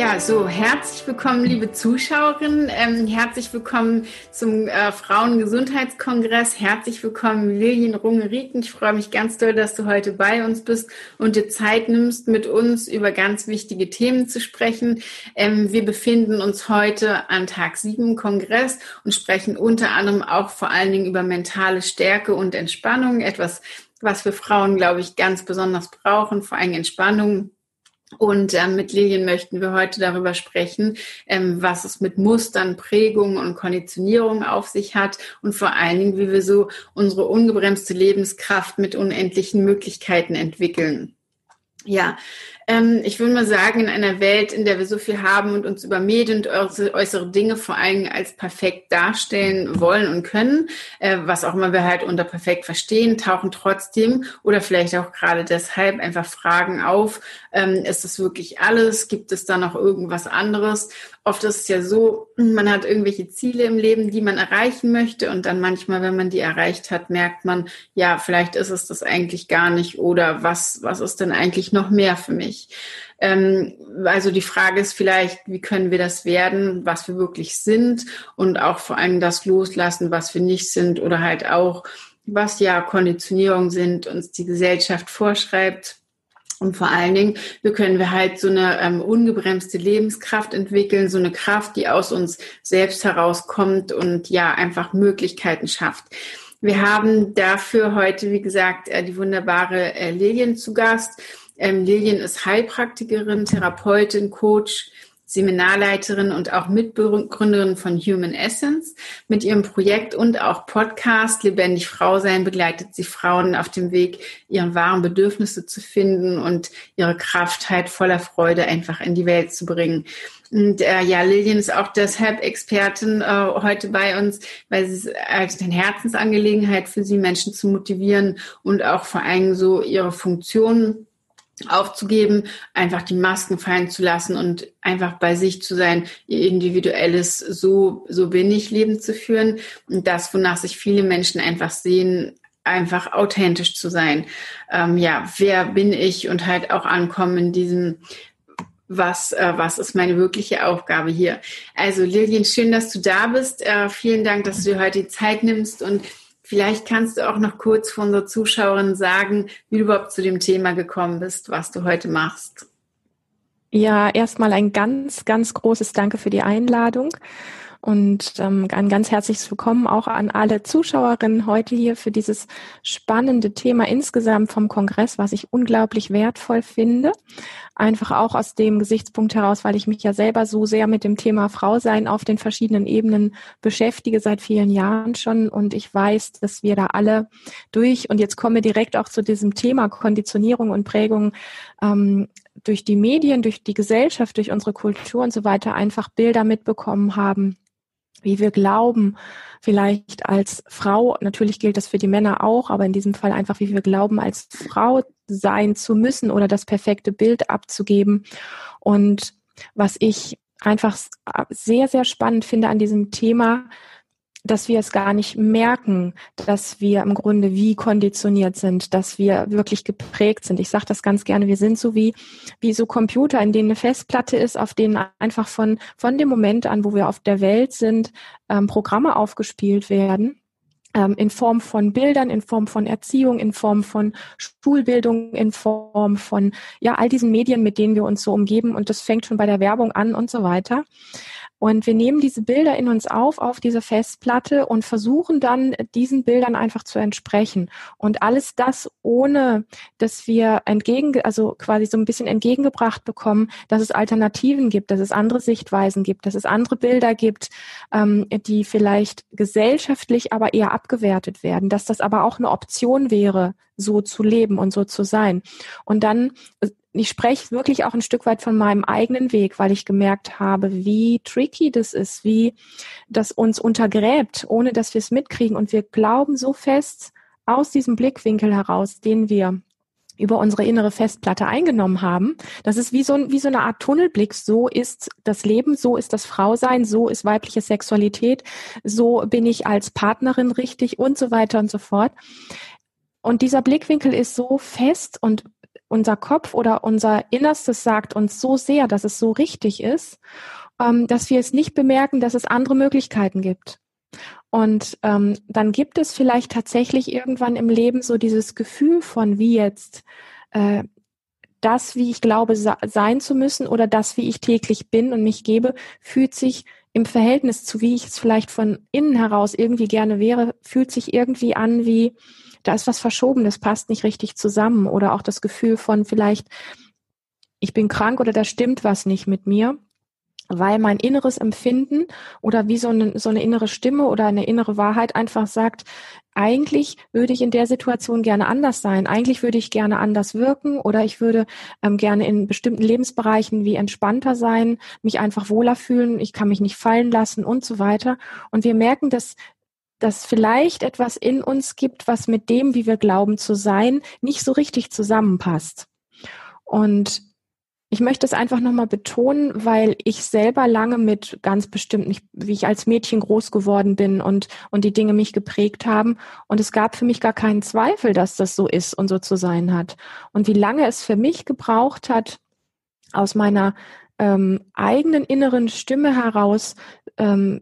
Ja, so herzlich willkommen, liebe Zuschauerinnen. Ähm, herzlich willkommen zum äh, Frauengesundheitskongress. Herzlich willkommen, Lilian Runge-Rieken. Ich freue mich ganz doll, dass du heute bei uns bist und dir Zeit nimmst, mit uns über ganz wichtige Themen zu sprechen. Ähm, wir befinden uns heute an Tag 7 im Kongress und sprechen unter anderem auch vor allen Dingen über mentale Stärke und Entspannung. Etwas, was wir Frauen, glaube ich, ganz besonders brauchen, vor allem Entspannung und ähm, mit Lilien möchten wir heute darüber sprechen, ähm, was es mit Mustern, Prägungen und Konditionierung auf sich hat und vor allen Dingen, wie wir so unsere ungebremste Lebenskraft mit unendlichen Möglichkeiten entwickeln. Ja, ich würde mal sagen, in einer Welt, in der wir so viel haben und uns über Medien und äußere Dinge vor allem als perfekt darstellen wollen und können, äh, was auch immer wir halt unter perfekt verstehen, tauchen trotzdem oder vielleicht auch gerade deshalb einfach Fragen auf, ähm, ist das wirklich alles? Gibt es da noch irgendwas anderes? Oft ist es ja so, man hat irgendwelche Ziele im Leben, die man erreichen möchte und dann manchmal, wenn man die erreicht hat, merkt man, ja, vielleicht ist es das eigentlich gar nicht oder was, was ist denn eigentlich noch mehr für mich? Nicht. Ähm, also die Frage ist vielleicht, wie können wir das werden, was wir wirklich sind und auch vor allem das loslassen, was wir nicht sind oder halt auch, was ja Konditionierung sind, uns die Gesellschaft vorschreibt. Und vor allen Dingen, wie können wir halt so eine ähm, ungebremste Lebenskraft entwickeln, so eine Kraft, die aus uns selbst herauskommt und ja einfach Möglichkeiten schafft. Wir haben dafür heute, wie gesagt, äh, die wunderbare äh, Lilien zu Gast. Ähm, Lilien ist Heilpraktikerin, Therapeutin, Coach, Seminarleiterin und auch Mitbegründerin von Human Essence. Mit ihrem Projekt und auch Podcast Lebendig Frau sein begleitet sie Frauen auf dem Weg, ihre wahren Bedürfnisse zu finden und ihre Kraft halt voller Freude einfach in die Welt zu bringen. Und äh, ja, Lillian ist auch deshalb Expertin äh, heute bei uns, weil es als eine Herzensangelegenheit für sie, Menschen zu motivieren und auch vor allem so ihre Funktion aufzugeben, einfach die Masken fallen zu lassen und einfach bei sich zu sein, ihr individuelles so so bin ich Leben zu führen und das, wonach sich viele Menschen einfach sehen, einfach authentisch zu sein. Ähm, ja, wer bin ich und halt auch ankommen in diesem was, äh, was ist meine wirkliche Aufgabe hier? Also Lilian, schön, dass du da bist. Äh, vielen Dank, dass du dir heute die Zeit nimmst und Vielleicht kannst du auch noch kurz für unsere Zuschauerinnen sagen, wie du überhaupt zu dem Thema gekommen bist, was du heute machst. Ja, erstmal ein ganz, ganz großes Danke für die Einladung. Und ähm, ein ganz herzliches Willkommen auch an alle Zuschauerinnen heute hier für dieses spannende Thema insgesamt vom Kongress, was ich unglaublich wertvoll finde. Einfach auch aus dem Gesichtspunkt heraus, weil ich mich ja selber so sehr mit dem Thema Frau sein auf den verschiedenen Ebenen beschäftige seit vielen Jahren schon. Und ich weiß, dass wir da alle durch, und jetzt kommen wir direkt auch zu diesem Thema Konditionierung und Prägung, ähm, durch die Medien, durch die Gesellschaft, durch unsere Kultur und so weiter einfach Bilder mitbekommen haben, wie wir glauben, vielleicht als Frau, natürlich gilt das für die Männer auch, aber in diesem Fall einfach, wie wir glauben, als Frau sein zu müssen oder das perfekte Bild abzugeben. Und was ich einfach sehr, sehr spannend finde an diesem Thema, dass wir es gar nicht merken, dass wir im Grunde wie konditioniert sind, dass wir wirklich geprägt sind. Ich sage das ganz gerne, wir sind so wie, wie so Computer, in denen eine Festplatte ist, auf denen einfach von, von dem Moment an, wo wir auf der Welt sind, ähm, Programme aufgespielt werden ähm, in Form von Bildern, in Form von Erziehung, in Form von Schulbildung, in Form von ja all diesen Medien, mit denen wir uns so umgeben und das fängt schon bei der Werbung an und so weiter. Und wir nehmen diese Bilder in uns auf, auf diese Festplatte und versuchen dann diesen Bildern einfach zu entsprechen. Und alles das ohne, dass wir entgegen, also quasi so ein bisschen entgegengebracht bekommen, dass es Alternativen gibt, dass es andere Sichtweisen gibt, dass es andere Bilder gibt, ähm, die vielleicht gesellschaftlich aber eher abgewertet werden, dass das aber auch eine Option wäre, so zu leben und so zu sein. Und dann ich spreche wirklich auch ein Stück weit von meinem eigenen Weg, weil ich gemerkt habe, wie tricky das ist, wie das uns untergräbt, ohne dass wir es mitkriegen. Und wir glauben so fest aus diesem Blickwinkel heraus, den wir über unsere innere Festplatte eingenommen haben. Das ist wie so, wie so eine Art Tunnelblick. So ist das Leben, so ist das Frausein, so ist weibliche Sexualität, so bin ich als Partnerin richtig und so weiter und so fort. Und dieser Blickwinkel ist so fest und unser Kopf oder unser Innerstes sagt uns so sehr, dass es so richtig ist, ähm, dass wir es nicht bemerken, dass es andere Möglichkeiten gibt. Und ähm, dann gibt es vielleicht tatsächlich irgendwann im Leben so dieses Gefühl von, wie jetzt äh, das, wie ich glaube, sein zu müssen oder das, wie ich täglich bin und mich gebe, fühlt sich im Verhältnis zu, wie ich es vielleicht von innen heraus irgendwie gerne wäre, fühlt sich irgendwie an wie, da ist was verschoben, das passt nicht richtig zusammen. Oder auch das Gefühl von vielleicht, ich bin krank oder da stimmt was nicht mit mir weil mein inneres Empfinden oder wie so eine, so eine innere Stimme oder eine innere Wahrheit einfach sagt, eigentlich würde ich in der Situation gerne anders sein. Eigentlich würde ich gerne anders wirken oder ich würde ähm, gerne in bestimmten Lebensbereichen wie entspannter sein, mich einfach wohler fühlen, ich kann mich nicht fallen lassen und so weiter. Und wir merken, dass dass vielleicht etwas in uns gibt, was mit dem, wie wir glauben zu sein, nicht so richtig zusammenpasst. Und ich möchte es einfach nochmal betonen, weil ich selber lange mit ganz bestimmt nicht, wie ich als Mädchen groß geworden bin und, und die Dinge mich geprägt haben. Und es gab für mich gar keinen Zweifel, dass das so ist und so zu sein hat. Und wie lange es für mich gebraucht hat, aus meiner ähm, eigenen inneren Stimme heraus ähm,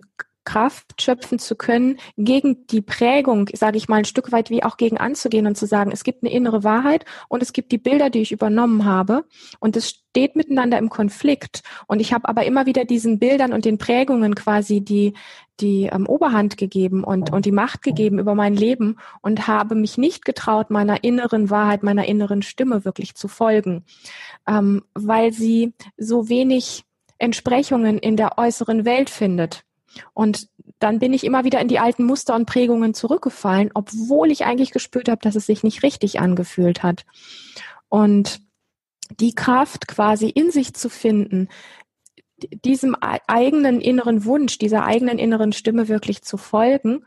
Kraft schöpfen zu können, gegen die Prägung, sage ich mal, ein Stück weit wie auch gegen anzugehen und zu sagen, es gibt eine innere Wahrheit und es gibt die Bilder, die ich übernommen habe. Und es steht miteinander im Konflikt. Und ich habe aber immer wieder diesen Bildern und den Prägungen quasi die die ähm, Oberhand gegeben und und die Macht gegeben über mein Leben und habe mich nicht getraut, meiner inneren Wahrheit, meiner inneren Stimme wirklich zu folgen, ähm, weil sie so wenig Entsprechungen in der äußeren Welt findet. Und dann bin ich immer wieder in die alten Muster und Prägungen zurückgefallen, obwohl ich eigentlich gespürt habe, dass es sich nicht richtig angefühlt hat. Und die Kraft quasi in sich zu finden, diesem eigenen inneren Wunsch, dieser eigenen inneren Stimme wirklich zu folgen,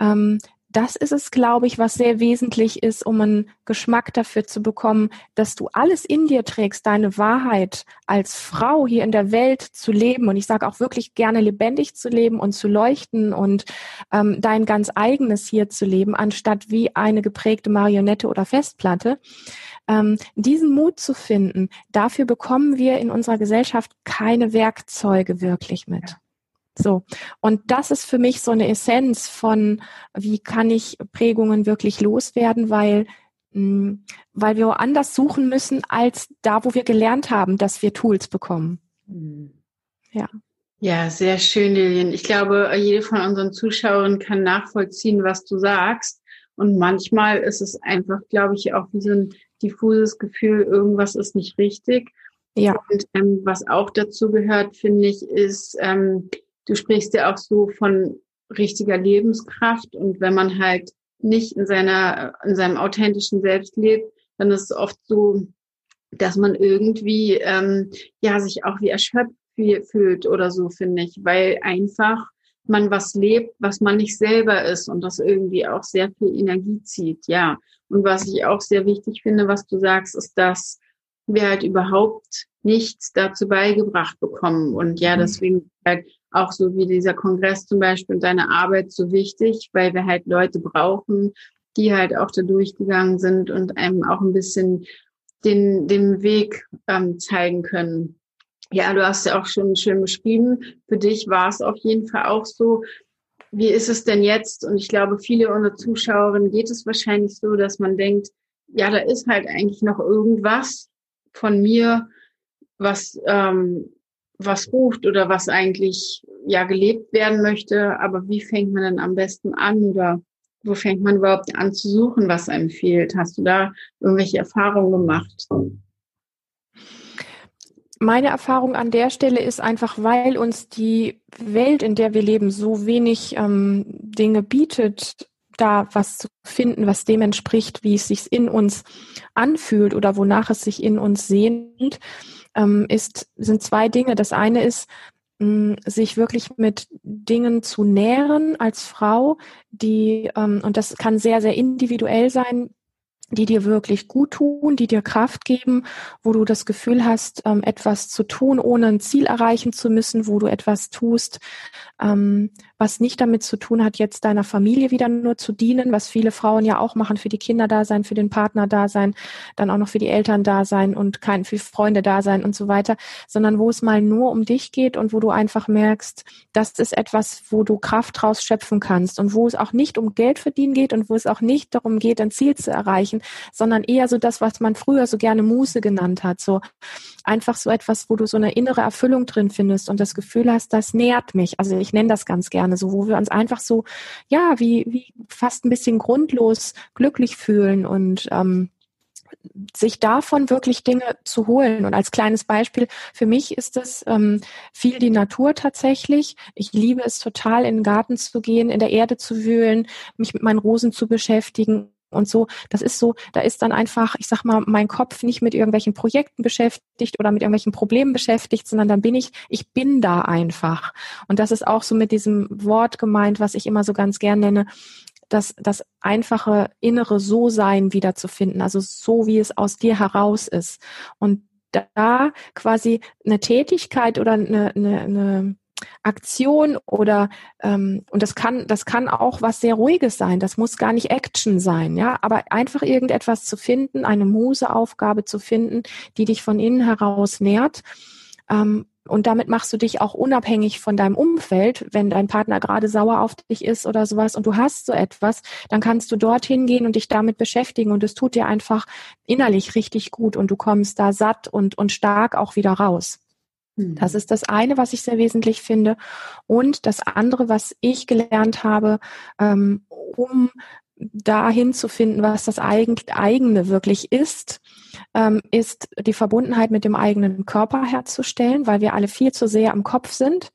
ähm, das ist es, glaube ich, was sehr wesentlich ist, um einen Geschmack dafür zu bekommen, dass du alles in dir trägst, deine Wahrheit als Frau hier in der Welt zu leben. Und ich sage auch wirklich gerne lebendig zu leben und zu leuchten und ähm, dein ganz eigenes hier zu leben, anstatt wie eine geprägte Marionette oder Festplatte. Ähm, diesen Mut zu finden, dafür bekommen wir in unserer Gesellschaft keine Werkzeuge wirklich mit. So. Und das ist für mich so eine Essenz von, wie kann ich Prägungen wirklich loswerden, weil, mh, hm, weil wir woanders suchen müssen, als da, wo wir gelernt haben, dass wir Tools bekommen. Hm. Ja. Ja, sehr schön, Lilian. Ich glaube, jede von unseren Zuschauern kann nachvollziehen, was du sagst. Und manchmal ist es einfach, glaube ich, auch wie so ein diffuses Gefühl, irgendwas ist nicht richtig. Ja. Und ähm, was auch dazu gehört, finde ich, ist, ähm, du sprichst ja auch so von richtiger Lebenskraft und wenn man halt nicht in seiner, in seinem authentischen Selbst lebt, dann ist es oft so, dass man irgendwie ähm, ja sich auch wie erschöpft fühlt oder so, finde ich, weil einfach man was lebt, was man nicht selber ist und das irgendwie auch sehr viel Energie zieht, ja. Und was ich auch sehr wichtig finde, was du sagst, ist, dass wir halt überhaupt nichts dazu beigebracht bekommen. Und ja, mhm. deswegen halt auch so wie dieser Kongress zum Beispiel und deine Arbeit so wichtig, weil wir halt Leute brauchen, die halt auch da durchgegangen sind und einem auch ein bisschen den, den Weg ähm, zeigen können. Ja, du hast ja auch schon schön beschrieben. Für dich war es auf jeden Fall auch so. Wie ist es denn jetzt? Und ich glaube, viele unserer Zuschauerinnen geht es wahrscheinlich so, dass man denkt, ja, da ist halt eigentlich noch irgendwas von mir, was ähm, was ruft oder was eigentlich ja gelebt werden möchte. Aber wie fängt man dann am besten an oder wo fängt man überhaupt an zu suchen, was einem fehlt? Hast du da irgendwelche Erfahrungen gemacht? Meine Erfahrung an der Stelle ist einfach, weil uns die Welt, in der wir leben, so wenig ähm, Dinge bietet, da was zu finden, was dem entspricht, wie es sich in uns anfühlt oder wonach es sich in uns sehnt, ähm, ist, sind zwei Dinge. Das eine ist, sich wirklich mit Dingen zu nähren als Frau, die, ähm, und das kann sehr, sehr individuell sein, die dir wirklich gut tun, die dir Kraft geben, wo du das Gefühl hast, ähm, etwas zu tun, ohne ein Ziel erreichen zu müssen, wo du etwas tust, ähm, was nicht damit zu tun hat, jetzt deiner Familie wieder nur zu dienen, was viele Frauen ja auch machen, für die Kinder da sein, für den Partner da sein, dann auch noch für die Eltern da sein und kein für Freunde da sein und so weiter, sondern wo es mal nur um dich geht und wo du einfach merkst, das ist etwas, wo du Kraft draus schöpfen kannst und wo es auch nicht um Geld verdienen geht und wo es auch nicht darum geht, ein Ziel zu erreichen, sondern eher so das, was man früher so gerne Muße genannt hat, so einfach so etwas, wo du so eine innere Erfüllung drin findest und das Gefühl hast, das nährt mich. Also ich nenne das ganz gerne so, wo wir uns einfach so, ja, wie, wie fast ein bisschen grundlos glücklich fühlen und ähm, sich davon wirklich Dinge zu holen. Und als kleines Beispiel, für mich ist es ähm, viel die Natur tatsächlich. Ich liebe es total, in den Garten zu gehen, in der Erde zu wühlen, mich mit meinen Rosen zu beschäftigen und so. Das ist so, da ist dann einfach, ich sag mal, mein Kopf nicht mit irgendwelchen Projekten beschäftigt oder mit irgendwelchen Problemen beschäftigt, sondern dann bin ich, ich bin da einfach. Und das ist auch so mit diesem Wort gemeint, was ich immer so ganz gern nenne, das, das einfache innere So-Sein wiederzufinden, also so, wie es aus dir heraus ist. Und da quasi eine Tätigkeit oder eine, eine, eine Aktion oder ähm, und das kann das kann auch was sehr ruhiges sein. Das muss gar nicht Action sein, ja, aber einfach irgendetwas zu finden, eine Museaufgabe zu finden, die dich von innen heraus nährt. Ähm, und damit machst du dich auch unabhängig von deinem Umfeld. Wenn dein Partner gerade sauer auf dich ist oder sowas und du hast so etwas, dann kannst du dorthin gehen und dich damit beschäftigen und es tut dir einfach innerlich richtig gut und du kommst da satt und, und stark auch wieder raus. Das mhm. ist das eine, was ich sehr wesentlich finde. Und das andere, was ich gelernt habe, ähm, um dahin zu finden, was das eigene wirklich ist, ähm, ist die Verbundenheit mit dem eigenen Körper herzustellen, weil wir alle viel zu sehr am Kopf sind.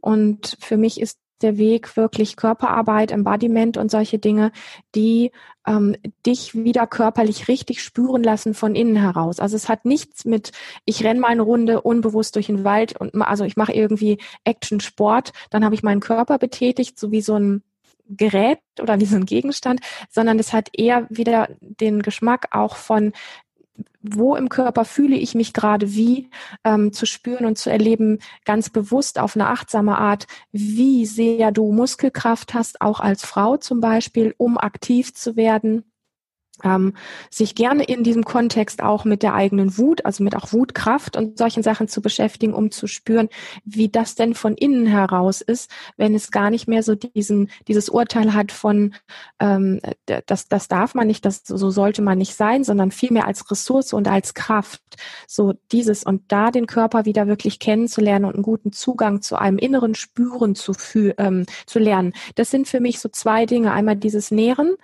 Und für mich ist der Weg wirklich Körperarbeit, Embodiment und solche Dinge, die ähm, dich wieder körperlich richtig spüren lassen von innen heraus. Also es hat nichts mit, ich renne mal eine Runde unbewusst durch den Wald und also ich mache irgendwie Action Sport, dann habe ich meinen Körper betätigt, so wie so ein Gerät oder wie so ein Gegenstand, sondern es hat eher wieder den Geschmack auch von wo im Körper fühle ich mich gerade wie, ähm, zu spüren und zu erleben, ganz bewusst auf eine achtsame Art, wie sehr du Muskelkraft hast, auch als Frau zum Beispiel, um aktiv zu werden ähm, sich gerne in diesem Kontext auch mit der eigenen Wut, also mit auch Wutkraft und solchen Sachen zu beschäftigen, um zu spüren, wie das denn von innen heraus ist, wenn es gar nicht mehr so diesen, dieses Urteil hat von, ähm, das, das darf man nicht, das, so sollte man nicht sein, sondern vielmehr als Ressource und als Kraft. So dieses und da den Körper wieder wirklich kennenzulernen und einen guten Zugang zu einem inneren Spüren zu, ähm, zu lernen. Das sind für mich so zwei Dinge. Einmal dieses Nähren,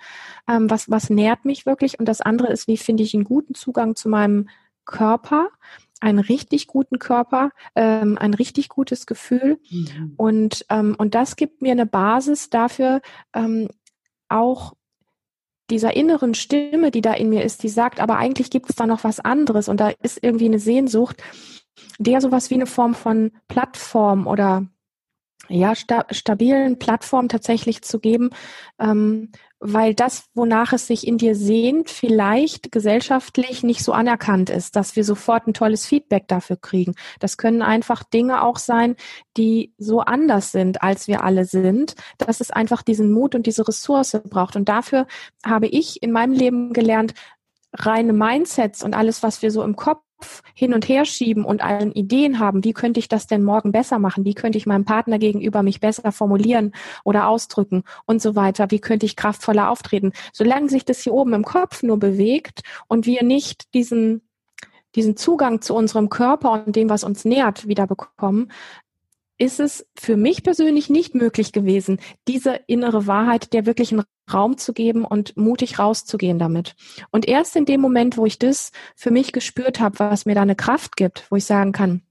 ähm, was, was nährt mich wirklich? Und das andere ist, wie finde ich einen guten Zugang zu meinem Körper? einen richtig guten Körper, ähm, ein richtig gutes Gefühl. Mhm. Und, ähm, und das gibt mir eine Basis dafür, ähm, auch dieser inneren Stimme, die da in mir ist, die sagt, aber eigentlich gibt es da noch was anderes und da ist irgendwie eine Sehnsucht, der sowas wie eine Form von Plattform oder ja, sta stabilen Plattform tatsächlich zu geben, ähm, weil das, wonach es sich in dir sehnt, vielleicht gesellschaftlich nicht so anerkannt ist, dass wir sofort ein tolles Feedback dafür kriegen. Das können einfach Dinge auch sein, die so anders sind, als wir alle sind, dass es einfach diesen Mut und diese Ressource braucht. Und dafür habe ich in meinem Leben gelernt, reine Mindsets und alles, was wir so im Kopf hin und her schieben und allen Ideen haben, wie könnte ich das denn morgen besser machen? Wie könnte ich meinem Partner gegenüber mich besser formulieren oder ausdrücken und so weiter? Wie könnte ich kraftvoller auftreten? Solange sich das hier oben im Kopf nur bewegt und wir nicht diesen diesen Zugang zu unserem Körper und dem, was uns nährt, wieder bekommen, ist es für mich persönlich nicht möglich gewesen, diese innere Wahrheit der wirklichen Raum zu geben und mutig rauszugehen damit. Und erst in dem Moment, wo ich das für mich gespürt habe, was mir da eine Kraft gibt, wo ich sagen kann,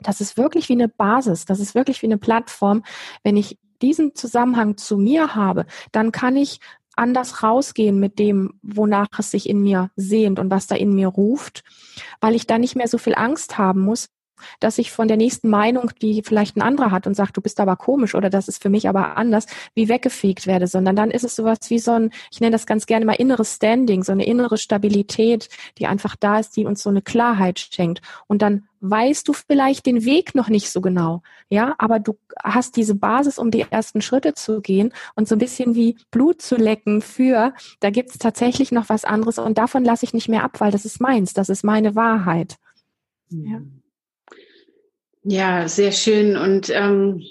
das ist wirklich wie eine Basis, das ist wirklich wie eine Plattform, wenn ich diesen Zusammenhang zu mir habe, dann kann ich anders rausgehen mit dem, wonach es sich in mir sehnt und was da in mir ruft, weil ich da nicht mehr so viel Angst haben muss, dass ich von der nächsten Meinung, die vielleicht ein anderer hat und sagt, du bist aber komisch oder das ist für mich aber anders, wie weggefegt werde, sondern dann ist es sowas wie so ein, ich nenne das ganz gerne mal inneres Standing, so eine innere Stabilität, die einfach da ist, die uns so eine Klarheit schenkt. Und dann weißt du vielleicht den Weg noch nicht so genau, ja, aber du hast diese Basis, um die ersten Schritte zu gehen und so ein bisschen wie Blut zu lecken für, da gibt es tatsächlich noch was anderes und davon lasse ich nicht mehr ab, weil das ist meins, das ist meine Wahrheit. Ja, ja sehr schön und ähm,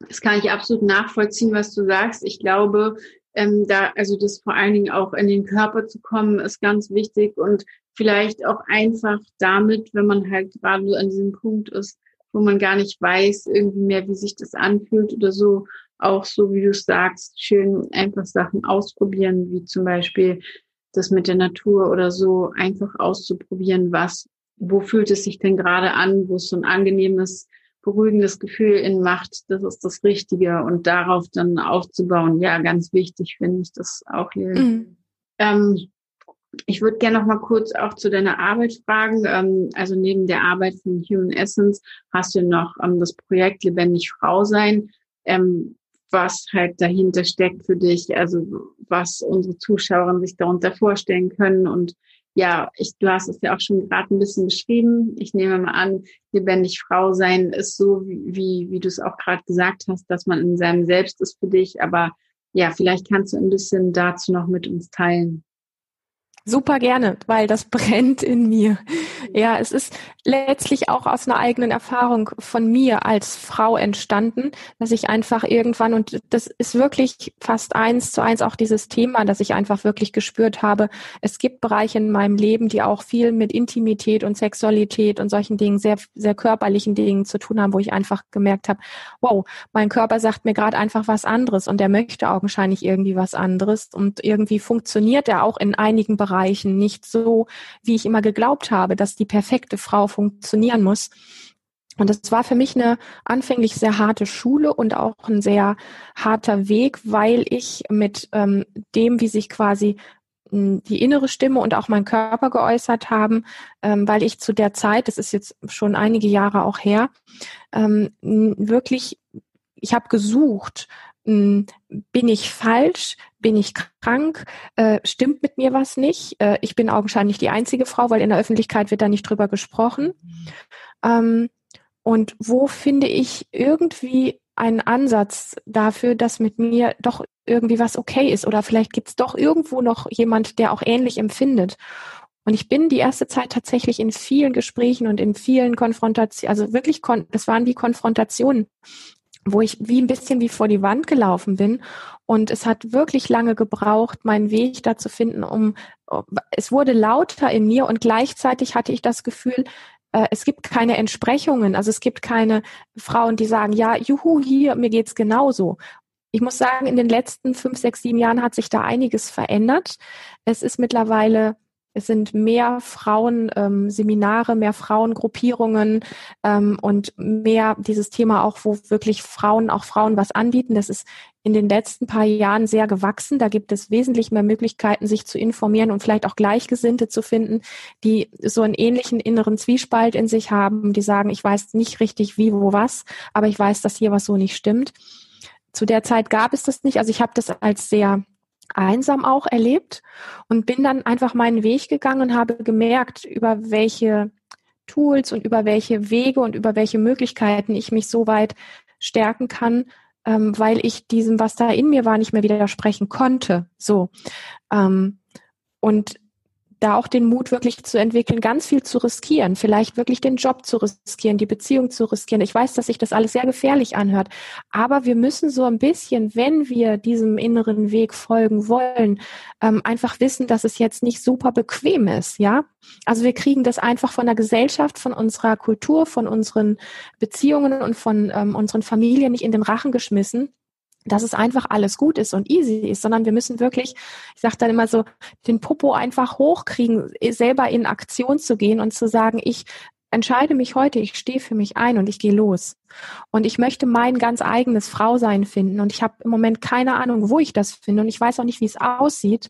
das kann ich absolut nachvollziehen, was du sagst. Ich glaube, ähm, da, also das vor allen Dingen auch in den Körper zu kommen, ist ganz wichtig und vielleicht auch einfach damit, wenn man halt gerade an diesem Punkt ist, wo man gar nicht weiß irgendwie mehr, wie sich das anfühlt oder so, auch so wie du sagst, schön einfach Sachen ausprobieren, wie zum Beispiel das mit der Natur oder so, einfach auszuprobieren, was, wo fühlt es sich denn gerade an, wo es so ein angenehmes, beruhigendes Gefühl in macht, das ist das Richtige und darauf dann aufzubauen. Ja, ganz wichtig finde ich das auch hier. Mhm. Ähm, ich würde gerne noch mal kurz auch zu deiner Arbeit fragen. Ähm, also neben der Arbeit von Human Essence hast du noch ähm, das Projekt Lebendig Frau sein, ähm, was halt dahinter steckt für dich, also was unsere Zuschauerinnen sich darunter vorstellen können. Und ja, ich, du hast es ja auch schon gerade ein bisschen beschrieben. Ich nehme mal an, lebendig Frau sein ist so, wie, wie du es auch gerade gesagt hast, dass man in seinem Selbst ist für dich. Aber ja, vielleicht kannst du ein bisschen dazu noch mit uns teilen. Super gerne, weil das brennt in mir. Ja, es ist letztlich auch aus einer eigenen Erfahrung von mir als Frau entstanden, dass ich einfach irgendwann, und das ist wirklich fast eins zu eins auch dieses Thema, dass ich einfach wirklich gespürt habe, es gibt Bereiche in meinem Leben, die auch viel mit Intimität und Sexualität und solchen Dingen, sehr, sehr körperlichen Dingen zu tun haben, wo ich einfach gemerkt habe, wow, mein Körper sagt mir gerade einfach was anderes und er möchte augenscheinlich irgendwie was anderes. Und irgendwie funktioniert er auch in einigen Bereichen nicht so, wie ich immer geglaubt habe, dass die perfekte Frau funktionieren muss. Und das war für mich eine anfänglich sehr harte Schule und auch ein sehr harter Weg, weil ich mit ähm, dem, wie sich quasi hm, die innere Stimme und auch mein Körper geäußert haben, ähm, weil ich zu der Zeit, das ist jetzt schon einige Jahre auch her, ähm, wirklich, ich habe gesucht, bin ich falsch, bin ich krank, äh, stimmt mit mir was nicht. Äh, ich bin augenscheinlich die einzige Frau, weil in der Öffentlichkeit wird da nicht drüber gesprochen. Ähm, und wo finde ich irgendwie einen Ansatz dafür, dass mit mir doch irgendwie was okay ist oder vielleicht gibt es doch irgendwo noch jemand, der auch ähnlich empfindet. Und ich bin die erste Zeit tatsächlich in vielen Gesprächen und in vielen Konfrontationen, also wirklich, das waren wie Konfrontationen wo ich wie ein bisschen wie vor die Wand gelaufen bin. Und es hat wirklich lange gebraucht, meinen Weg da zu finden, um, es wurde lauter in mir und gleichzeitig hatte ich das Gefühl, äh, es gibt keine Entsprechungen. Also es gibt keine Frauen, die sagen, ja, juhu, hier, mir geht's genauso. Ich muss sagen, in den letzten fünf, sechs, sieben Jahren hat sich da einiges verändert. Es ist mittlerweile es sind mehr Frauenseminare, ähm, mehr Frauengruppierungen ähm, und mehr dieses Thema auch, wo wirklich Frauen, auch Frauen was anbieten. Das ist in den letzten paar Jahren sehr gewachsen. Da gibt es wesentlich mehr Möglichkeiten, sich zu informieren und vielleicht auch Gleichgesinnte zu finden, die so einen ähnlichen inneren Zwiespalt in sich haben, die sagen, ich weiß nicht richtig wie, wo, was, aber ich weiß, dass hier was so nicht stimmt. Zu der Zeit gab es das nicht. Also ich habe das als sehr einsam auch erlebt und bin dann einfach meinen Weg gegangen und habe gemerkt, über welche Tools und über welche Wege und über welche Möglichkeiten ich mich so weit stärken kann, ähm, weil ich diesem, was da in mir war, nicht mehr widersprechen konnte. So. Ähm, und da auch den Mut wirklich zu entwickeln, ganz viel zu riskieren, vielleicht wirklich den Job zu riskieren, die Beziehung zu riskieren. Ich weiß, dass sich das alles sehr gefährlich anhört, aber wir müssen so ein bisschen, wenn wir diesem inneren Weg folgen wollen, ähm, einfach wissen, dass es jetzt nicht super bequem ist, ja? Also wir kriegen das einfach von der Gesellschaft, von unserer Kultur, von unseren Beziehungen und von ähm, unseren Familien nicht in den Rachen geschmissen dass es einfach alles gut ist und easy ist, sondern wir müssen wirklich, ich sage dann immer so, den Popo einfach hochkriegen, selber in Aktion zu gehen und zu sagen, ich entscheide mich heute, ich stehe für mich ein und ich gehe los. Und ich möchte mein ganz eigenes Frausein finden. Und ich habe im Moment keine Ahnung, wo ich das finde. Und ich weiß auch nicht, wie es aussieht.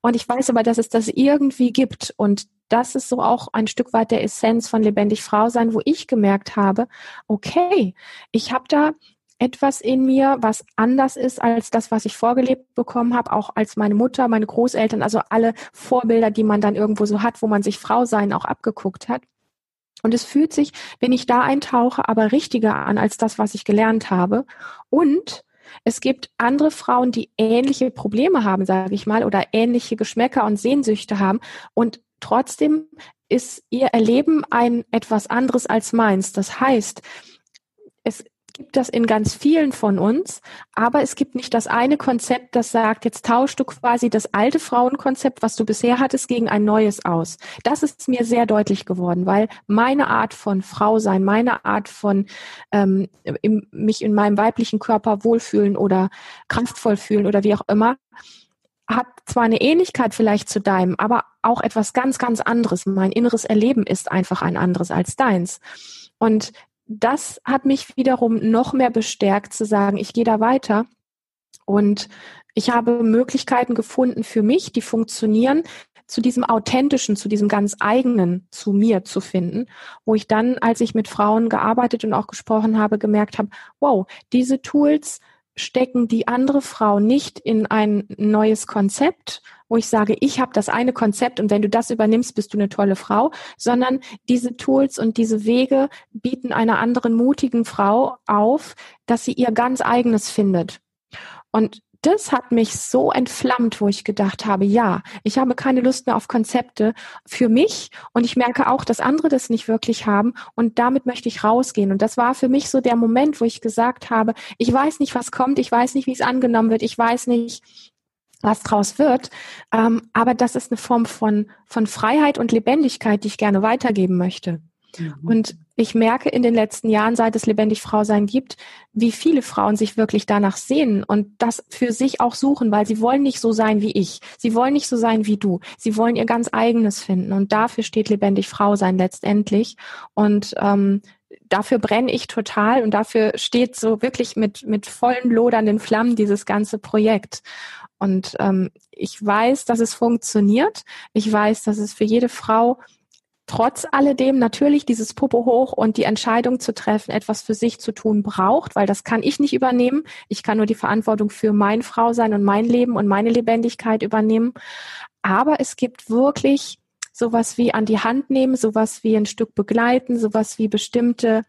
Und ich weiß aber, dass es das irgendwie gibt. Und das ist so auch ein Stück weit der Essenz von lebendig Frau sein, wo ich gemerkt habe, okay, ich habe da etwas in mir, was anders ist als das, was ich vorgelebt bekommen habe, auch als meine Mutter, meine Großeltern, also alle Vorbilder, die man dann irgendwo so hat, wo man sich Frau sein auch abgeguckt hat. Und es fühlt sich, wenn ich da eintauche, aber richtiger an als das, was ich gelernt habe. Und es gibt andere Frauen, die ähnliche Probleme haben, sage ich mal, oder ähnliche Geschmäcker und Sehnsüchte haben. Und trotzdem ist ihr Erleben ein etwas anderes als meins. Das heißt, es gibt das in ganz vielen von uns, aber es gibt nicht das eine Konzept, das sagt, jetzt tauschst du quasi das alte Frauenkonzept, was du bisher hattest, gegen ein neues aus. Das ist mir sehr deutlich geworden, weil meine Art von Frau sein, meine Art von ähm, im, mich in meinem weiblichen Körper wohlfühlen oder kraftvoll fühlen oder wie auch immer, hat zwar eine Ähnlichkeit vielleicht zu deinem, aber auch etwas ganz, ganz anderes. Mein inneres Erleben ist einfach ein anderes als deins. Und das hat mich wiederum noch mehr bestärkt zu sagen, ich gehe da weiter. Und ich habe Möglichkeiten gefunden für mich, die funktionieren, zu diesem authentischen, zu diesem ganz eigenen, zu mir zu finden, wo ich dann, als ich mit Frauen gearbeitet und auch gesprochen habe, gemerkt habe, wow, diese Tools stecken die andere Frau nicht in ein neues Konzept, wo ich sage, ich habe das eine Konzept und wenn du das übernimmst, bist du eine tolle Frau, sondern diese Tools und diese Wege bieten einer anderen mutigen Frau auf, dass sie ihr ganz eigenes findet. Und das hat mich so entflammt, wo ich gedacht habe, ja, ich habe keine Lust mehr auf Konzepte für mich und ich merke auch, dass andere das nicht wirklich haben und damit möchte ich rausgehen. Und das war für mich so der Moment, wo ich gesagt habe, ich weiß nicht, was kommt, ich weiß nicht, wie es angenommen wird, ich weiß nicht, was draus wird. Ähm, aber das ist eine Form von, von Freiheit und Lebendigkeit, die ich gerne weitergeben möchte. Mhm. Und ich merke in den letzten Jahren, seit es lebendig Frau sein gibt, wie viele Frauen sich wirklich danach sehnen und das für sich auch suchen, weil sie wollen nicht so sein wie ich. Sie wollen nicht so sein wie du. Sie wollen ihr ganz eigenes finden. Und dafür steht lebendig Frau sein letztendlich. Und ähm, dafür brenne ich total und dafür steht so wirklich mit, mit vollen lodernden Flammen dieses ganze Projekt. Und ähm, ich weiß, dass es funktioniert. Ich weiß, dass es für jede Frau trotz alledem natürlich dieses Popo hoch und die Entscheidung zu treffen, etwas für sich zu tun braucht, weil das kann ich nicht übernehmen. Ich kann nur die Verantwortung für mein Frau sein und mein Leben und meine Lebendigkeit übernehmen. Aber es gibt wirklich sowas wie an die Hand nehmen, sowas wie ein Stück begleiten, sowas wie bestimmte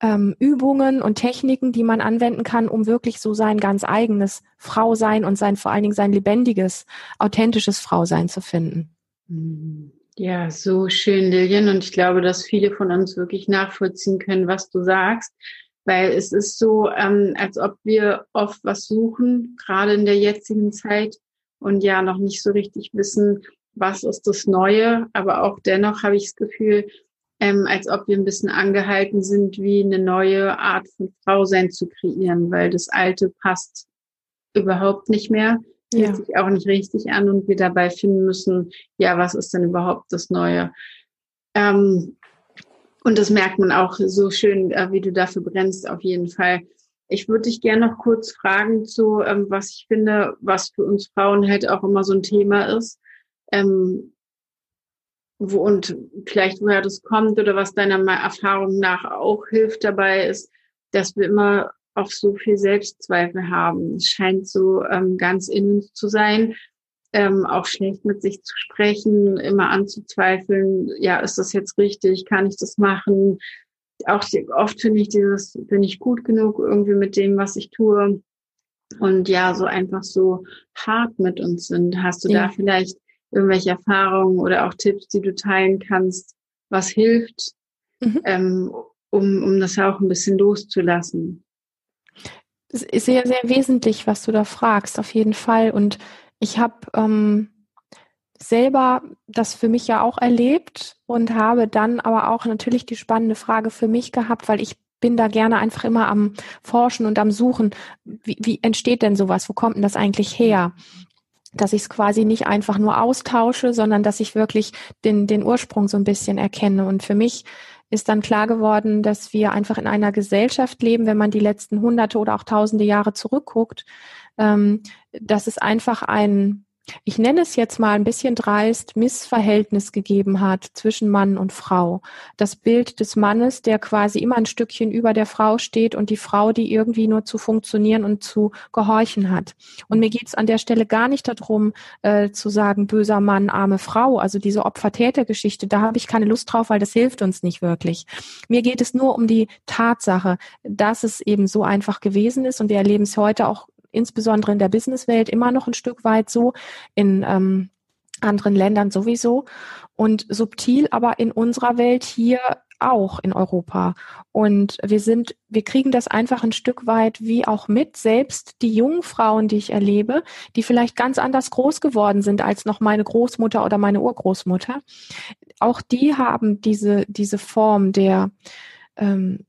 ähm, Übungen und Techniken, die man anwenden kann, um wirklich so sein ganz eigenes Frausein und sein vor allen Dingen sein lebendiges, authentisches Frausein zu finden. Ja, so schön, Lilian. Und ich glaube, dass viele von uns wirklich nachvollziehen können, was du sagst. Weil es ist so, ähm, als ob wir oft was suchen, gerade in der jetzigen Zeit, und ja noch nicht so richtig wissen, was ist das Neue. Aber auch dennoch habe ich das Gefühl, ähm, als ob wir ein bisschen angehalten sind, wie eine neue Art von Frau sein zu kreieren, weil das Alte passt überhaupt nicht mehr, fühlt ja. sich auch nicht richtig an und wir dabei finden müssen, ja, was ist denn überhaupt das Neue? Ähm, und das merkt man auch so schön, äh, wie du dafür brennst, auf jeden Fall. Ich würde dich gerne noch kurz fragen zu, ähm, was ich finde, was für uns Frauen halt auch immer so ein Thema ist. Ähm, wo und vielleicht woher das kommt oder was deiner Erfahrung nach auch hilft dabei ist, dass wir immer auch so viel Selbstzweifel haben. Es scheint so ähm, ganz in uns zu sein, ähm, auch schlecht mit sich zu sprechen, immer anzuzweifeln, ja, ist das jetzt richtig, kann ich das machen? Auch oft finde ich dieses, bin ich gut genug irgendwie mit dem, was ich tue? Und ja, so einfach so hart mit uns sind. Hast du ja. da vielleicht irgendwelche Erfahrungen oder auch Tipps, die du teilen kannst, was hilft, mhm. ähm, um, um das auch ein bisschen loszulassen? Das ist sehr, sehr wesentlich, was du da fragst, auf jeden Fall. Und ich habe ähm, selber das für mich ja auch erlebt und habe dann aber auch natürlich die spannende Frage für mich gehabt, weil ich bin da gerne einfach immer am Forschen und am Suchen. Wie, wie entsteht denn sowas? Wo kommt denn das eigentlich her? dass ich es quasi nicht einfach nur austausche, sondern dass ich wirklich den, den Ursprung so ein bisschen erkenne. Und für mich ist dann klar geworden, dass wir einfach in einer Gesellschaft leben, wenn man die letzten hunderte oder auch tausende Jahre zurückguckt, ähm, dass es einfach ein ich nenne es jetzt mal ein bisschen dreist, Missverhältnis gegeben hat zwischen Mann und Frau. Das Bild des Mannes, der quasi immer ein Stückchen über der Frau steht und die Frau, die irgendwie nur zu funktionieren und zu gehorchen hat. Und mir geht es an der Stelle gar nicht darum, äh, zu sagen, böser Mann, arme Frau. Also diese Opfer-Täter-Geschichte, da habe ich keine Lust drauf, weil das hilft uns nicht wirklich. Mir geht es nur um die Tatsache, dass es eben so einfach gewesen ist und wir erleben es heute auch insbesondere in der Businesswelt immer noch ein Stück weit so, in ähm, anderen Ländern sowieso und subtil aber in unserer Welt hier auch in Europa. Und wir sind, wir kriegen das einfach ein Stück weit wie auch mit. Selbst die jungen Frauen, die ich erlebe, die vielleicht ganz anders groß geworden sind als noch meine Großmutter oder meine Urgroßmutter, auch die haben diese, diese Form der, ähm,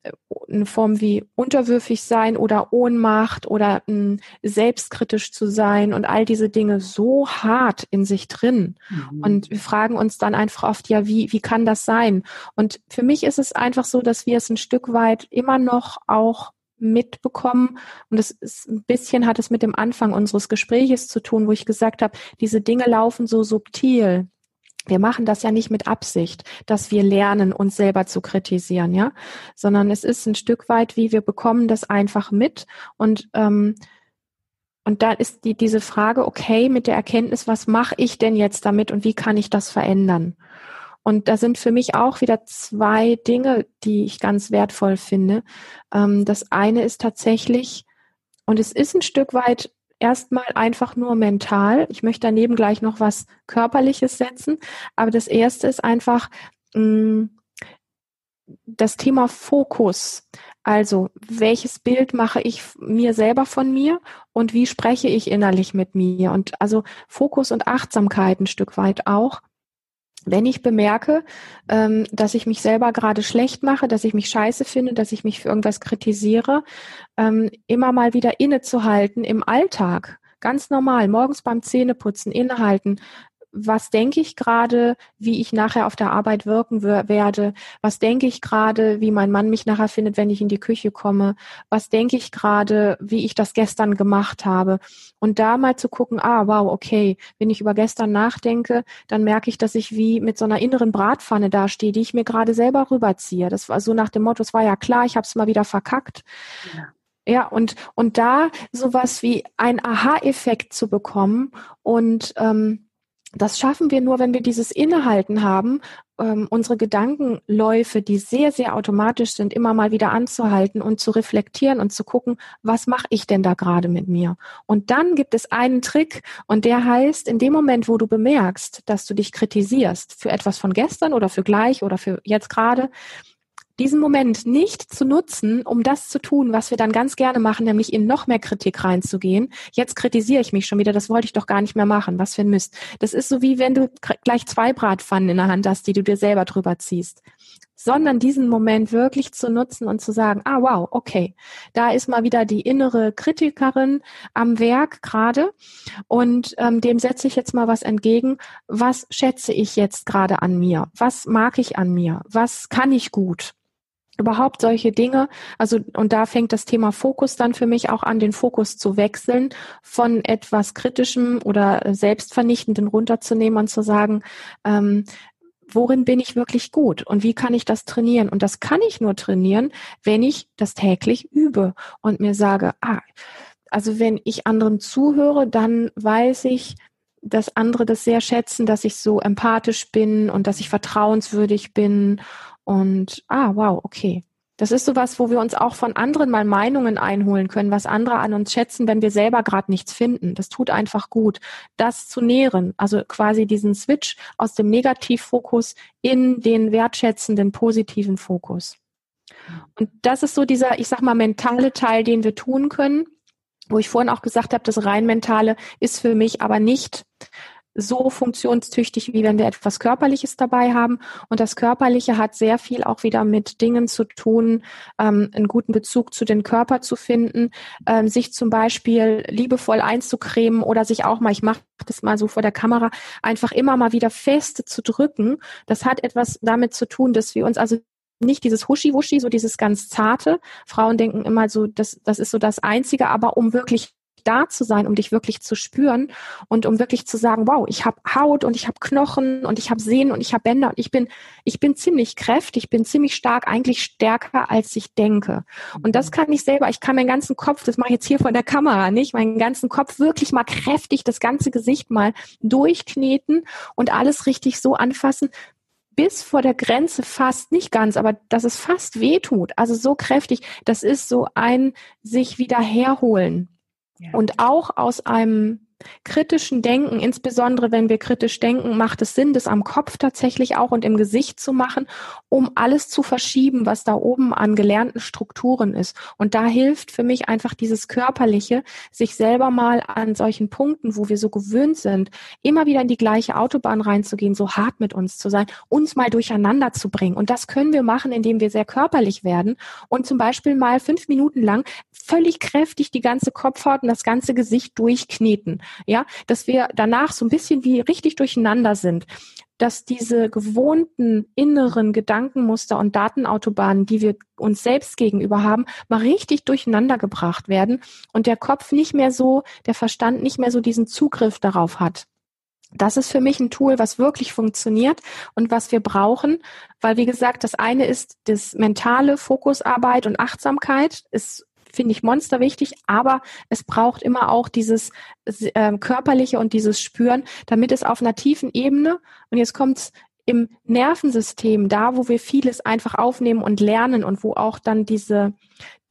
eine Form wie unterwürfig sein oder Ohnmacht oder hm, selbstkritisch zu sein und all diese Dinge so hart in sich drin. Mhm. Und wir fragen uns dann einfach oft, ja, wie, wie kann das sein? Und für mich ist es einfach so, dass wir es ein Stück weit immer noch auch mitbekommen. Und es ist ein bisschen hat es mit dem Anfang unseres Gespräches zu tun, wo ich gesagt habe, diese Dinge laufen so subtil wir machen das ja nicht mit Absicht, dass wir lernen, uns selber zu kritisieren, ja, sondern es ist ein Stück weit, wie wir bekommen das einfach mit und ähm, und da ist die, diese Frage, okay, mit der Erkenntnis, was mache ich denn jetzt damit und wie kann ich das verändern? Und da sind für mich auch wieder zwei Dinge, die ich ganz wertvoll finde. Ähm, das eine ist tatsächlich, und es ist ein Stück weit erstmal einfach nur mental. Ich möchte daneben gleich noch was Körperliches setzen. Aber das erste ist einfach mh, mm, das Thema Fokus. Also, welches Bild mache ich mir selber von mir und wie spreche ich innerlich mit mir? Und also Fokus und Achtsamkeit ein Stück weit auch wenn ich bemerke, ähm, dass ich mich selber gerade schlecht mache, dass ich mich scheiße finde, dass ich mich für irgendwas kritisiere, ähm, immer mal wieder innezuhalten im Alltag. Ganz normal, morgens beim Zähneputzen innehalten, was denke ich gerade, wie ich nachher auf der Arbeit wirken werde, was denke ich gerade, wie mein Mann mich nachher findet, wenn ich in die Küche komme, was denke ich gerade, wie ich das gestern gemacht habe. Und da mal zu gucken, ah, wow, okay, wenn ich über gestern nachdenke, dann merke ich, dass ich wie mit so einer inneren Bratpfanne dastehe, die ich mir gerade selber rüberziehe. Das war so nach dem Motto, es war ja klar, ich habe es mal wieder verkackt. Ja. Ja, und, und da sowas wie ein Aha-Effekt zu bekommen und ähm, das schaffen wir nur, wenn wir dieses Innehalten haben, ähm, unsere Gedankenläufe, die sehr, sehr automatisch sind, immer mal wieder anzuhalten und zu reflektieren und zu gucken, was mache ich denn da gerade mit mir? Und dann gibt es einen Trick und der heißt, in dem Moment, wo du bemerkst, dass du dich kritisierst für etwas von gestern oder für gleich oder für jetzt gerade, diesen Moment nicht zu nutzen, um das zu tun, was wir dann ganz gerne machen, nämlich in noch mehr Kritik reinzugehen. Jetzt kritisiere ich mich schon wieder, das wollte ich doch gar nicht mehr machen, was für ein Mist. Das ist so wie wenn du gleich zwei Bratpfannen in der Hand hast, die du dir selber drüber ziehst. Sondern diesen Moment wirklich zu nutzen und zu sagen, ah wow, okay, da ist mal wieder die innere Kritikerin am Werk gerade und ähm, dem setze ich jetzt mal was entgegen. Was schätze ich jetzt gerade an mir? Was mag ich an mir? Was kann ich gut? Überhaupt solche Dinge, also und da fängt das Thema Fokus dann für mich auch an, den Fokus zu wechseln, von etwas Kritischem oder Selbstvernichtenden runterzunehmen und zu sagen, ähm, worin bin ich wirklich gut und wie kann ich das trainieren? Und das kann ich nur trainieren, wenn ich das täglich übe und mir sage, ah, also wenn ich anderen zuhöre, dann weiß ich, dass andere das sehr schätzen, dass ich so empathisch bin und dass ich vertrauenswürdig bin und ah, wow, okay. Das ist sowas, wo wir uns auch von anderen mal Meinungen einholen können, was andere an uns schätzen, wenn wir selber gerade nichts finden. Das tut einfach gut, das zu nähren, also quasi diesen Switch aus dem Negativfokus in den wertschätzenden positiven Fokus. Und das ist so dieser, ich sag mal, mentale Teil, den wir tun können, wo ich vorhin auch gesagt habe, das rein mentale ist für mich aber nicht so funktionstüchtig, wie wenn wir etwas Körperliches dabei haben. Und das Körperliche hat sehr viel auch wieder mit Dingen zu tun, ähm, einen guten Bezug zu den Körper zu finden, ähm, sich zum Beispiel liebevoll einzucremen oder sich auch mal, ich mache das mal so vor der Kamera, einfach immer mal wieder feste zu drücken. Das hat etwas damit zu tun, dass wir uns also nicht dieses Huschi-Wuschi, so dieses ganz zarte. Frauen denken immer so, das, das ist so das Einzige, aber um wirklich da zu sein, um dich wirklich zu spüren und um wirklich zu sagen, wow, ich habe Haut und ich habe Knochen und ich habe Sehnen und ich habe Bänder und ich bin, ich bin ziemlich kräftig, ich bin ziemlich stark, eigentlich stärker, als ich denke. Und das kann ich selber, ich kann meinen ganzen Kopf, das mache ich jetzt hier vor der Kamera, nicht, meinen ganzen Kopf wirklich mal kräftig, das ganze Gesicht mal durchkneten und alles richtig so anfassen, bis vor der Grenze fast, nicht ganz, aber dass es fast weh tut. Also so kräftig, das ist so ein sich wieder herholen. Und auch aus einem kritischen Denken, insbesondere wenn wir kritisch denken, macht es Sinn, das am Kopf tatsächlich auch und im Gesicht zu machen, um alles zu verschieben, was da oben an gelernten Strukturen ist. Und da hilft für mich einfach dieses Körperliche, sich selber mal an solchen Punkten, wo wir so gewöhnt sind, immer wieder in die gleiche Autobahn reinzugehen, so hart mit uns zu sein, uns mal durcheinander zu bringen. Und das können wir machen, indem wir sehr körperlich werden und zum Beispiel mal fünf Minuten lang völlig kräftig die ganze Kopfhaut und das ganze Gesicht durchkneten ja, dass wir danach so ein bisschen wie richtig durcheinander sind, dass diese gewohnten inneren Gedankenmuster und Datenautobahnen, die wir uns selbst gegenüber haben, mal richtig durcheinander gebracht werden und der Kopf nicht mehr so, der Verstand nicht mehr so diesen Zugriff darauf hat. Das ist für mich ein Tool, was wirklich funktioniert und was wir brauchen, weil wie gesagt, das eine ist das mentale Fokusarbeit und Achtsamkeit ist finde ich monster wichtig, aber es braucht immer auch dieses äh, körperliche und dieses Spüren, damit es auf einer tiefen Ebene, und jetzt kommt es im Nervensystem, da wo wir vieles einfach aufnehmen und lernen und wo auch dann diese,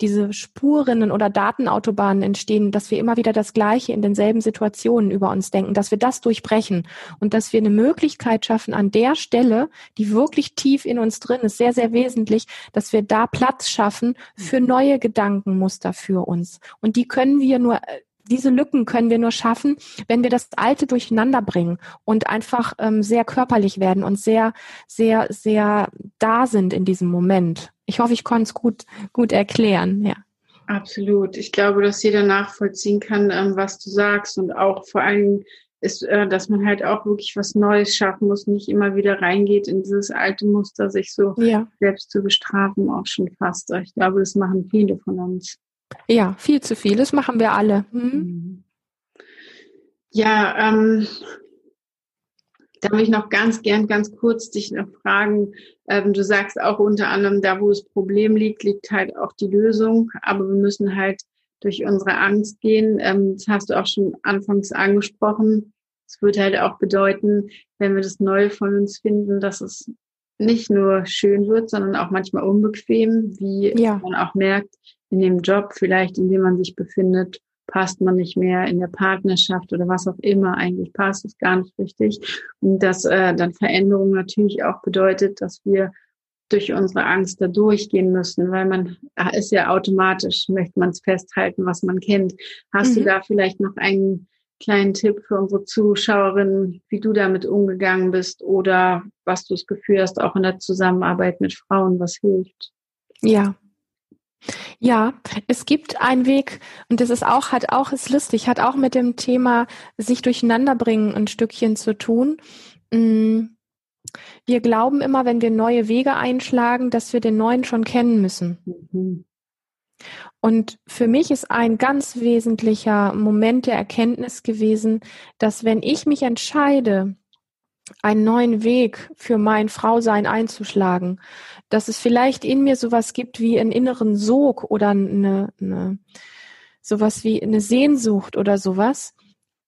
diese Spurinnen oder Datenautobahnen entstehen, dass wir immer wieder das Gleiche in denselben Situationen über uns denken, dass wir das durchbrechen und dass wir eine Möglichkeit schaffen an der Stelle, die wirklich tief in uns drin ist, sehr, sehr wesentlich, dass wir da Platz schaffen für neue Gedankenmuster für uns. Und die können wir nur äh, diese Lücken können wir nur schaffen, wenn wir das Alte durcheinander bringen und einfach ähm, sehr körperlich werden und sehr, sehr, sehr da sind in diesem Moment. Ich hoffe, ich konnte es gut, gut erklären, ja. Absolut. Ich glaube, dass jeder nachvollziehen kann, ähm, was du sagst und auch vor allem ist, äh, dass man halt auch wirklich was Neues schaffen muss, nicht immer wieder reingeht in dieses alte Muster, sich so ja. selbst zu bestrafen, auch schon fast. Ich glaube, das machen viele von uns. Ja, viel zu viel. Das machen wir alle. Hm? Ja, ähm, darf ich noch ganz gern, ganz kurz dich noch fragen. Ähm, du sagst auch unter anderem, da wo das Problem liegt, liegt halt auch die Lösung. Aber wir müssen halt durch unsere Angst gehen. Ähm, das hast du auch schon anfangs angesprochen. Es wird halt auch bedeuten, wenn wir das Neue von uns finden, dass es nicht nur schön wird, sondern auch manchmal unbequem, wie ja. man auch merkt, in dem Job vielleicht, in dem man sich befindet, passt man nicht mehr in der Partnerschaft oder was auch immer. Eigentlich passt es gar nicht richtig. Und dass äh, dann Veränderung natürlich auch bedeutet, dass wir durch unsere Angst da durchgehen müssen, weil man äh, ist ja automatisch, möchte man es festhalten, was man kennt. Hast mhm. du da vielleicht noch einen kleinen Tipp für unsere Zuschauerinnen, wie du damit umgegangen bist oder was du das Gefühl hast, auch in der Zusammenarbeit mit Frauen, was hilft? Ja, ja, es gibt einen Weg und das ist auch, hat auch, ist lustig, hat auch mit dem Thema sich durcheinander bringen ein Stückchen zu tun. Mm, wir glauben immer, wenn wir neue Wege einschlagen, dass wir den neuen schon kennen müssen. Mhm. Und für mich ist ein ganz wesentlicher Moment der Erkenntnis gewesen, dass wenn ich mich entscheide, einen neuen Weg für mein Frausein einzuschlagen, dass es vielleicht in mir sowas gibt wie einen inneren Sog oder eine, eine sowas wie eine Sehnsucht oder sowas,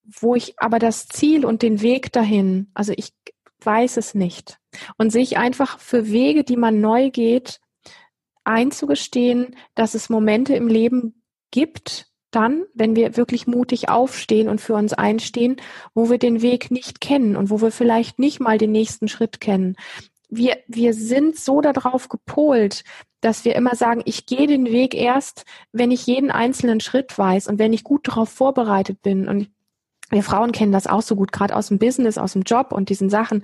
wo ich aber das Ziel und den Weg dahin, also ich weiß es nicht. Und sich einfach für Wege, die man neu geht, einzugestehen, dass es Momente im Leben gibt, dann, wenn wir wirklich mutig aufstehen und für uns einstehen, wo wir den Weg nicht kennen und wo wir vielleicht nicht mal den nächsten Schritt kennen. Wir, wir sind so darauf gepolt, dass wir immer sagen, ich gehe den Weg erst, wenn ich jeden einzelnen Schritt weiß und wenn ich gut darauf vorbereitet bin. Und wir Frauen kennen das auch so gut, gerade aus dem Business, aus dem Job und diesen Sachen.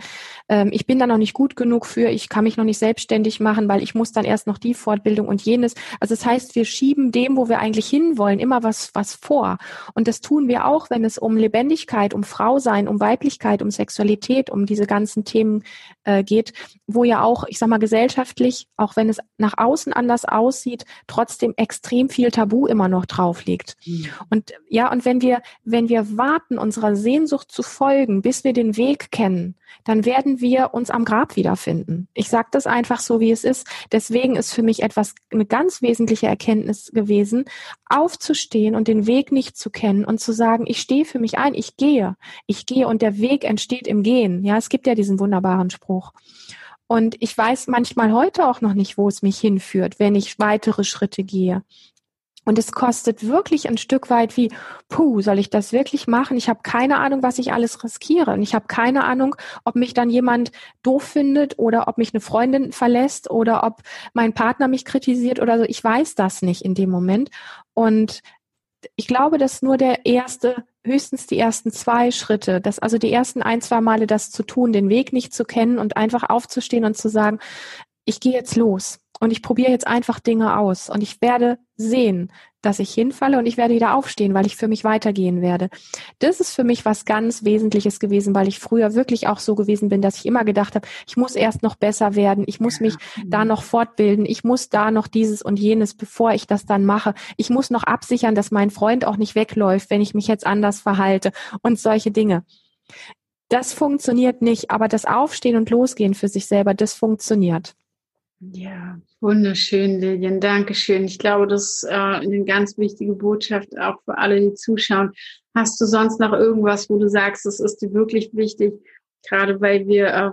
Ähm, ich bin da noch nicht gut genug für, ich kann mich noch nicht selbstständig machen, weil ich muss dann erst noch die Fortbildung und jenes. Also das heißt, wir schieben dem, wo wir eigentlich hinwollen, immer was, was vor. Und das tun wir auch, wenn es um Lebendigkeit, um Frausein, um Weiblichkeit, um Sexualität, um diese ganzen Themen äh, geht, wo ja auch, ich sag mal, gesellschaftlich, auch wenn es nach außen anders aussieht, trotzdem extrem viel Tabu immer noch drauf liegt. Mhm. Und ja, und wenn wir, wenn wir warten, unserer Sehnsucht zu folgen, bis wir den Weg kennen, dann werden wir uns am Grab wiederfinden. Ich sage das einfach so, wie es ist. Deswegen ist für mich etwas eine ganz wesentliche Erkenntnis gewesen, aufzustehen und den Weg nicht zu kennen und zu sagen, ich stehe für mich ein, ich gehe, ich gehe und der Weg entsteht im Gehen. Ja, es gibt ja diesen wunderbaren Spruch. Und ich weiß manchmal heute auch noch nicht, wo es mich hinführt, wenn ich weitere Schritte gehe. Und es kostet wirklich ein Stück weit wie, puh, soll ich das wirklich machen? Ich habe keine Ahnung, was ich alles riskiere. Und ich habe keine Ahnung, ob mich dann jemand doof findet oder ob mich eine Freundin verlässt oder ob mein Partner mich kritisiert oder so. Ich weiß das nicht in dem Moment. Und ich glaube, dass nur der erste, höchstens die ersten zwei Schritte, dass also die ersten ein, zwei Male das zu tun, den Weg nicht zu kennen und einfach aufzustehen und zu sagen, ich gehe jetzt los und ich probiere jetzt einfach Dinge aus und ich werde sehen, dass ich hinfalle und ich werde wieder aufstehen, weil ich für mich weitergehen werde. Das ist für mich was ganz Wesentliches gewesen, weil ich früher wirklich auch so gewesen bin, dass ich immer gedacht habe, ich muss erst noch besser werden, ich muss mich da noch fortbilden, ich muss da noch dieses und jenes, bevor ich das dann mache. Ich muss noch absichern, dass mein Freund auch nicht wegläuft, wenn ich mich jetzt anders verhalte und solche Dinge. Das funktioniert nicht, aber das Aufstehen und Losgehen für sich selber, das funktioniert. Ja, wunderschön, Lilian. Dankeschön. Ich glaube, das ist äh, eine ganz wichtige Botschaft auch für alle, die zuschauen. Hast du sonst noch irgendwas, wo du sagst, das ist dir wirklich wichtig, gerade weil wir äh,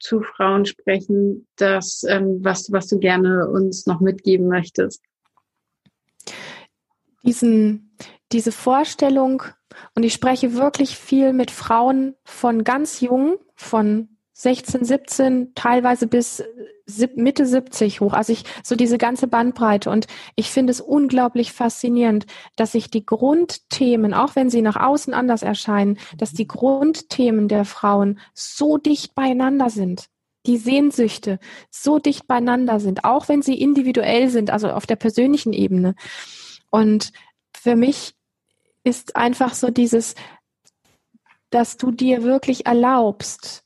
zu Frauen sprechen, dass, ähm, was, was du gerne uns noch mitgeben möchtest? Diesen, diese Vorstellung, und ich spreche wirklich viel mit Frauen von ganz jung, von 16, 17, teilweise bis Mitte 70 hoch. Also ich, so diese ganze Bandbreite. Und ich finde es unglaublich faszinierend, dass sich die Grundthemen, auch wenn sie nach außen anders erscheinen, dass die Grundthemen der Frauen so dicht beieinander sind. Die Sehnsüchte so dicht beieinander sind, auch wenn sie individuell sind, also auf der persönlichen Ebene. Und für mich ist einfach so dieses, dass du dir wirklich erlaubst,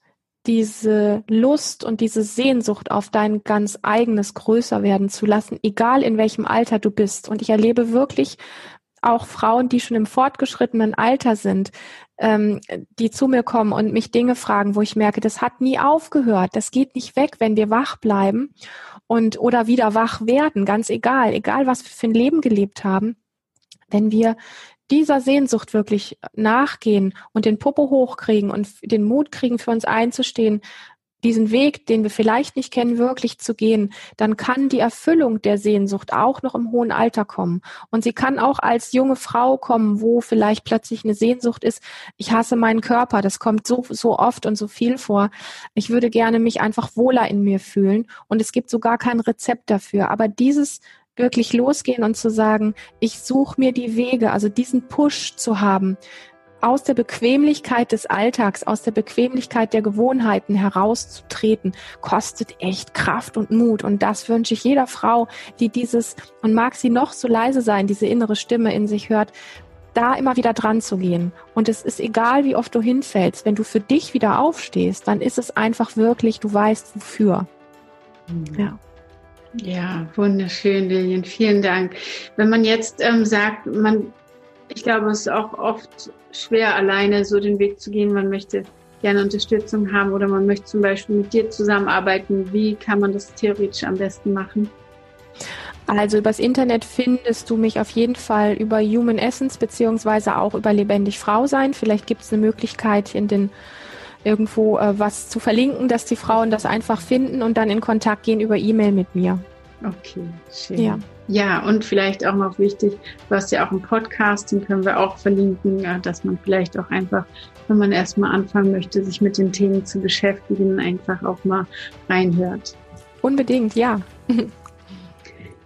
diese Lust und diese Sehnsucht auf dein ganz eigenes größer werden zu lassen, egal in welchem Alter du bist. Und ich erlebe wirklich auch Frauen, die schon im fortgeschrittenen Alter sind, ähm, die zu mir kommen und mich Dinge fragen, wo ich merke, das hat nie aufgehört, das geht nicht weg, wenn wir wach bleiben und oder wieder wach werden, ganz egal, egal was wir für ein Leben gelebt haben. Wenn wir dieser Sehnsucht wirklich nachgehen und den Popo hochkriegen und den Mut kriegen, für uns einzustehen, diesen Weg, den wir vielleicht nicht kennen, wirklich zu gehen, dann kann die Erfüllung der Sehnsucht auch noch im hohen Alter kommen. Und sie kann auch als junge Frau kommen, wo vielleicht plötzlich eine Sehnsucht ist, ich hasse meinen Körper, das kommt so, so oft und so viel vor. Ich würde gerne mich einfach wohler in mir fühlen. Und es gibt so gar kein Rezept dafür. Aber dieses wirklich losgehen und zu sagen, ich suche mir die Wege, also diesen Push zu haben, aus der Bequemlichkeit des Alltags, aus der Bequemlichkeit der Gewohnheiten herauszutreten, kostet echt Kraft und Mut. Und das wünsche ich jeder Frau, die dieses, und mag sie noch so leise sein, diese innere Stimme in sich hört, da immer wieder dran zu gehen. Und es ist egal, wie oft du hinfällst, wenn du für dich wieder aufstehst, dann ist es einfach wirklich, du weißt wofür. Mhm. Ja. Ja, wunderschön, Lilian. Vielen Dank. Wenn man jetzt ähm, sagt, man, ich glaube, es ist auch oft schwer, alleine so den Weg zu gehen. Man möchte gerne Unterstützung haben oder man möchte zum Beispiel mit dir zusammenarbeiten. Wie kann man das theoretisch am besten machen? Also übers Internet findest du mich auf jeden Fall über Human Essence beziehungsweise auch über Lebendig Frau sein. Vielleicht gibt es eine Möglichkeit in den irgendwo äh, was zu verlinken, dass die Frauen das einfach finden und dann in Kontakt gehen über E-Mail mit mir. Okay, schön. Ja. ja, und vielleicht auch noch wichtig, du hast ja auch einen Podcast, den können wir auch verlinken, dass man vielleicht auch einfach, wenn man erstmal anfangen möchte, sich mit den Themen zu beschäftigen, einfach auch mal reinhört. Unbedingt, ja.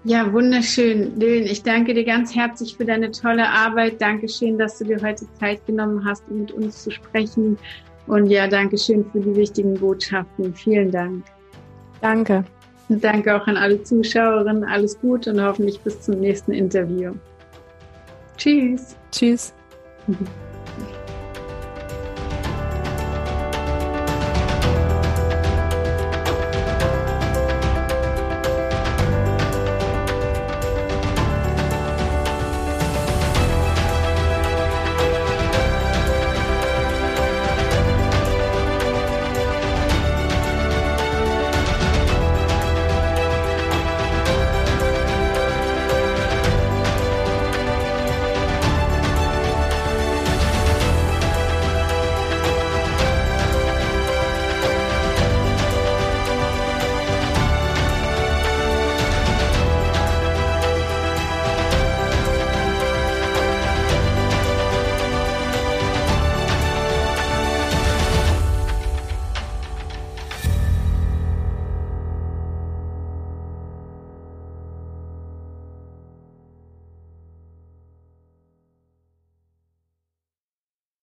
Ja, wunderschön. Lillian, ich danke dir ganz herzlich für deine tolle Arbeit. Dankeschön, dass du dir heute Zeit genommen hast, um mit uns zu sprechen. Und ja, danke schön für die wichtigen Botschaften. Vielen Dank. Danke. Und danke auch an alle Zuschauerinnen. Alles Gute und hoffentlich bis zum nächsten Interview. Tschüss. Tschüss. Mhm.